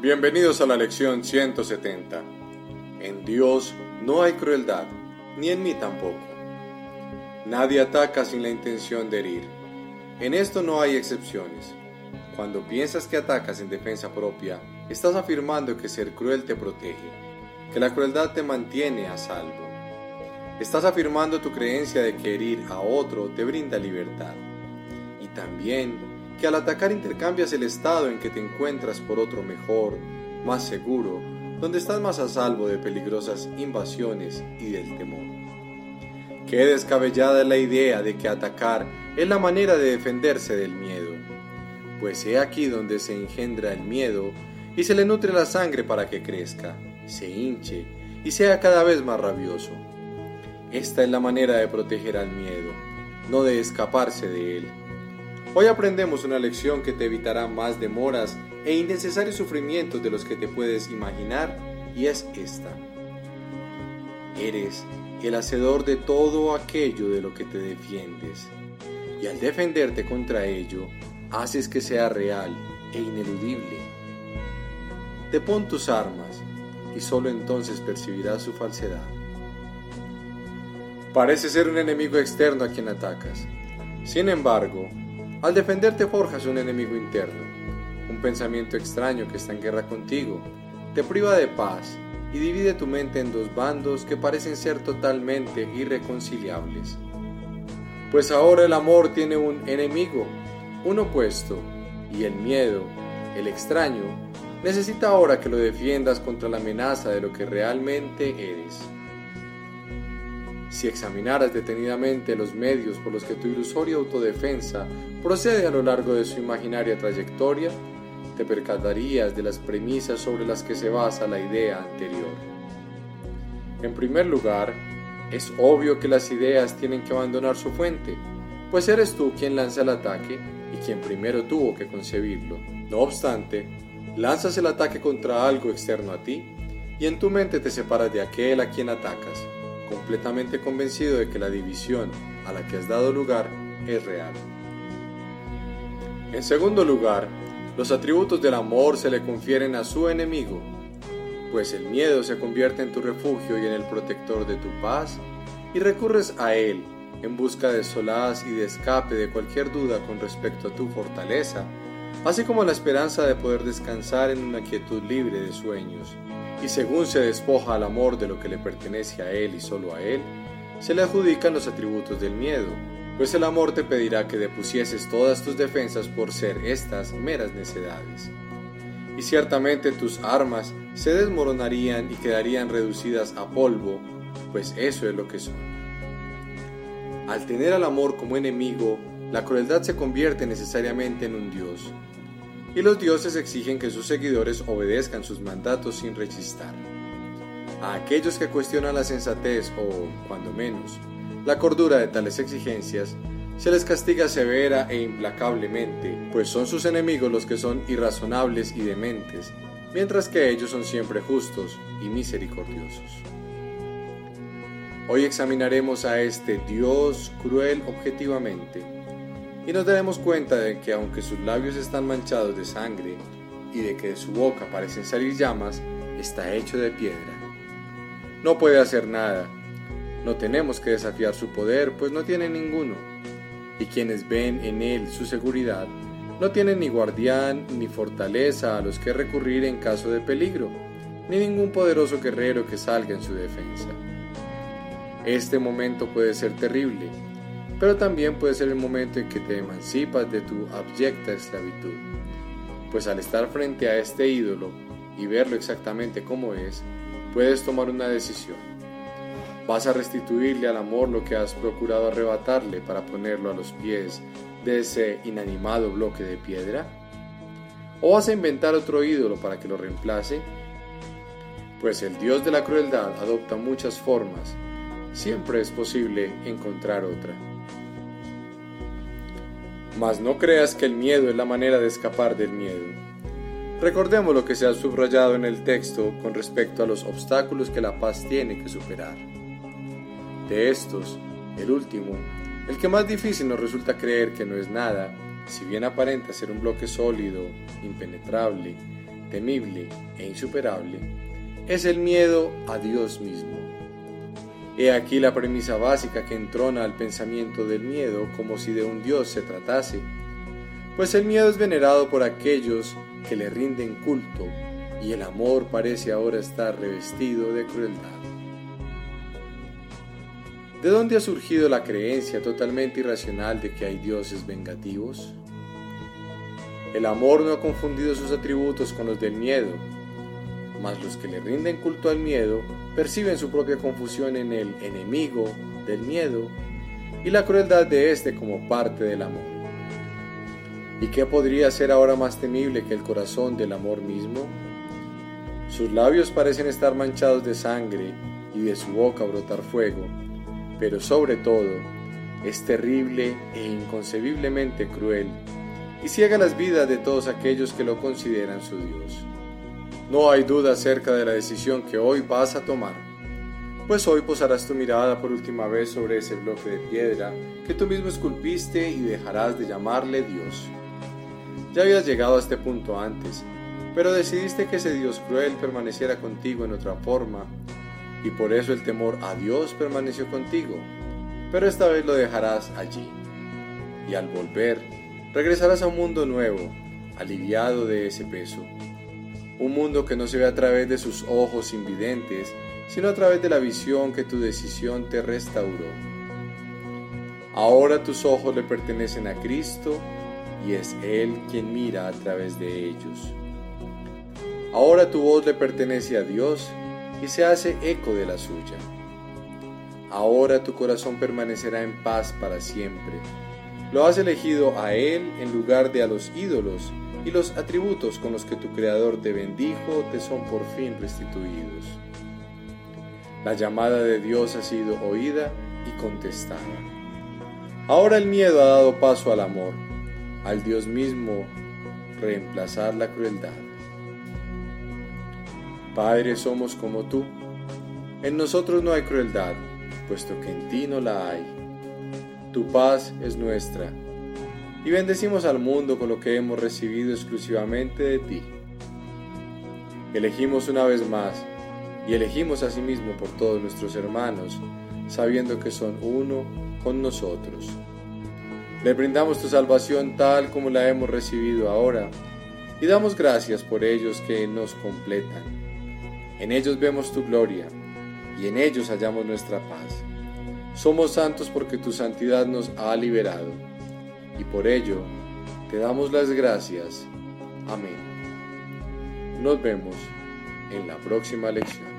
Bienvenidos a la lección 170. En Dios no hay crueldad, ni en mí tampoco. Nadie ataca sin la intención de herir. En esto no hay excepciones. Cuando piensas que atacas en defensa propia, estás afirmando que ser cruel te protege, que la crueldad te mantiene a salvo. Estás afirmando tu creencia de que herir a otro te brinda libertad. Y también que al atacar intercambias el estado en que te encuentras por otro mejor, más seguro, donde estás más a salvo de peligrosas invasiones y del temor. Qué descabellada es la idea de que atacar es la manera de defenderse del miedo, pues he aquí donde se engendra el miedo y se le nutre la sangre para que crezca, se hinche y sea cada vez más rabioso. Esta es la manera de proteger al miedo, no de escaparse de él. Hoy aprendemos una lección que te evitará más demoras e innecesarios sufrimientos de los que te puedes imaginar y es esta. Eres el hacedor de todo aquello de lo que te defiendes y al defenderte contra ello haces que sea real e ineludible. Te pon tus armas y solo entonces percibirás su falsedad. Parece ser un enemigo externo a quien atacas. Sin embargo, al defenderte forjas un enemigo interno, un pensamiento extraño que está en guerra contigo, te priva de paz y divide tu mente en dos bandos que parecen ser totalmente irreconciliables. Pues ahora el amor tiene un enemigo, un opuesto, y el miedo, el extraño, necesita ahora que lo defiendas contra la amenaza de lo que realmente eres. Si examinaras detenidamente los medios por los que tu ilusoria autodefensa procede a lo largo de su imaginaria trayectoria, te percatarías de las premisas sobre las que se basa la idea anterior. En primer lugar, es obvio que las ideas tienen que abandonar su fuente, pues eres tú quien lanza el ataque y quien primero tuvo que concebirlo. No obstante, lanzas el ataque contra algo externo a ti y en tu mente te separas de aquel a quien atacas completamente convencido de que la división a la que has dado lugar es real. En segundo lugar, los atributos del amor se le confieren a su enemigo, pues el miedo se convierte en tu refugio y en el protector de tu paz, y recurres a él en busca de solaz y de escape de cualquier duda con respecto a tu fortaleza, así como la esperanza de poder descansar en una quietud libre de sueños. Y según se despoja al amor de lo que le pertenece a él y solo a él, se le adjudican los atributos del miedo, pues el amor te pedirá que depusieses todas tus defensas por ser estas meras necedades. Y ciertamente tus armas se desmoronarían y quedarían reducidas a polvo, pues eso es lo que son. Al tener al amor como enemigo, la crueldad se convierte necesariamente en un dios, y los dioses exigen que sus seguidores obedezcan sus mandatos sin rechistar. A aquellos que cuestionan la sensatez o, cuando menos, la cordura de tales exigencias, se les castiga severa e implacablemente, pues son sus enemigos los que son irrazonables y dementes, mientras que ellos son siempre justos y misericordiosos. Hoy examinaremos a este Dios cruel objetivamente y nos daremos cuenta de que aunque sus labios están manchados de sangre y de que de su boca parecen salir llamas, está hecho de piedra. No puede hacer nada. No tenemos que desafiar su poder, pues no tiene ninguno. Y quienes ven en él su seguridad, no tienen ni guardián ni fortaleza a los que recurrir en caso de peligro, ni ningún poderoso guerrero que salga en su defensa. Este momento puede ser terrible, pero también puede ser el momento en que te emancipas de tu abyecta esclavitud. Pues al estar frente a este ídolo y verlo exactamente como es, puedes tomar una decisión. ¿Vas a restituirle al amor lo que has procurado arrebatarle para ponerlo a los pies de ese inanimado bloque de piedra? ¿O vas a inventar otro ídolo para que lo reemplace? Pues el Dios de la crueldad adopta muchas formas. Siempre es posible encontrar otra. Mas no creas que el miedo es la manera de escapar del miedo. Recordemos lo que se ha subrayado en el texto con respecto a los obstáculos que la paz tiene que superar. De estos, el último, el que más difícil nos resulta creer que no es nada, si bien aparenta ser un bloque sólido, impenetrable, temible e insuperable, es el miedo a Dios mismo. He aquí la premisa básica que entrona al pensamiento del miedo como si de un Dios se tratase, pues el miedo es venerado por aquellos que le rinden culto y el amor parece ahora estar revestido de crueldad. ¿De dónde ha surgido la creencia totalmente irracional de que hay dioses vengativos? El amor no ha confundido sus atributos con los del miedo, mas los que le rinden culto al miedo perciben su propia confusión en el enemigo del miedo y la crueldad de éste como parte del amor. ¿Y qué podría ser ahora más temible que el corazón del amor mismo? Sus labios parecen estar manchados de sangre y de su boca brotar fuego, pero sobre todo es terrible e inconcebiblemente cruel y ciega las vidas de todos aquellos que lo consideran su Dios. No hay duda acerca de la decisión que hoy vas a tomar, pues hoy posarás tu mirada por última vez sobre ese bloque de piedra que tú mismo esculpiste y dejarás de llamarle Dios. Ya habías llegado a este punto antes, pero decidiste que ese Dios cruel permaneciera contigo en otra forma y por eso el temor a Dios permaneció contigo, pero esta vez lo dejarás allí. Y al volver, regresarás a un mundo nuevo, aliviado de ese peso. Un mundo que no se ve a través de sus ojos invidentes, sino a través de la visión que tu decisión te restauró. Ahora tus ojos le pertenecen a Cristo y es Él quien mira a través de ellos. Ahora tu voz le pertenece a Dios y se hace eco de la suya. Ahora tu corazón permanecerá en paz para siempre. Lo has elegido a Él en lugar de a los ídolos, y los atributos con los que tu Creador te bendijo te son por fin restituidos. La llamada de Dios ha sido oída y contestada. Ahora el miedo ha dado paso al amor, al Dios mismo reemplazar la crueldad. Padre, somos como tú. En nosotros no hay crueldad, puesto que en ti no la hay. Tu paz es nuestra. Y bendecimos al mundo con lo que hemos recibido exclusivamente de ti. Elegimos una vez más y elegimos a sí mismo por todos nuestros hermanos, sabiendo que son uno con nosotros. Le brindamos tu salvación tal como la hemos recibido ahora y damos gracias por ellos que nos completan en ellos vemos tu gloria y en ellos hallamos nuestra paz. Somos santos porque tu santidad nos ha liberado y por ello te damos las gracias. Amén. Nos vemos en la próxima lección.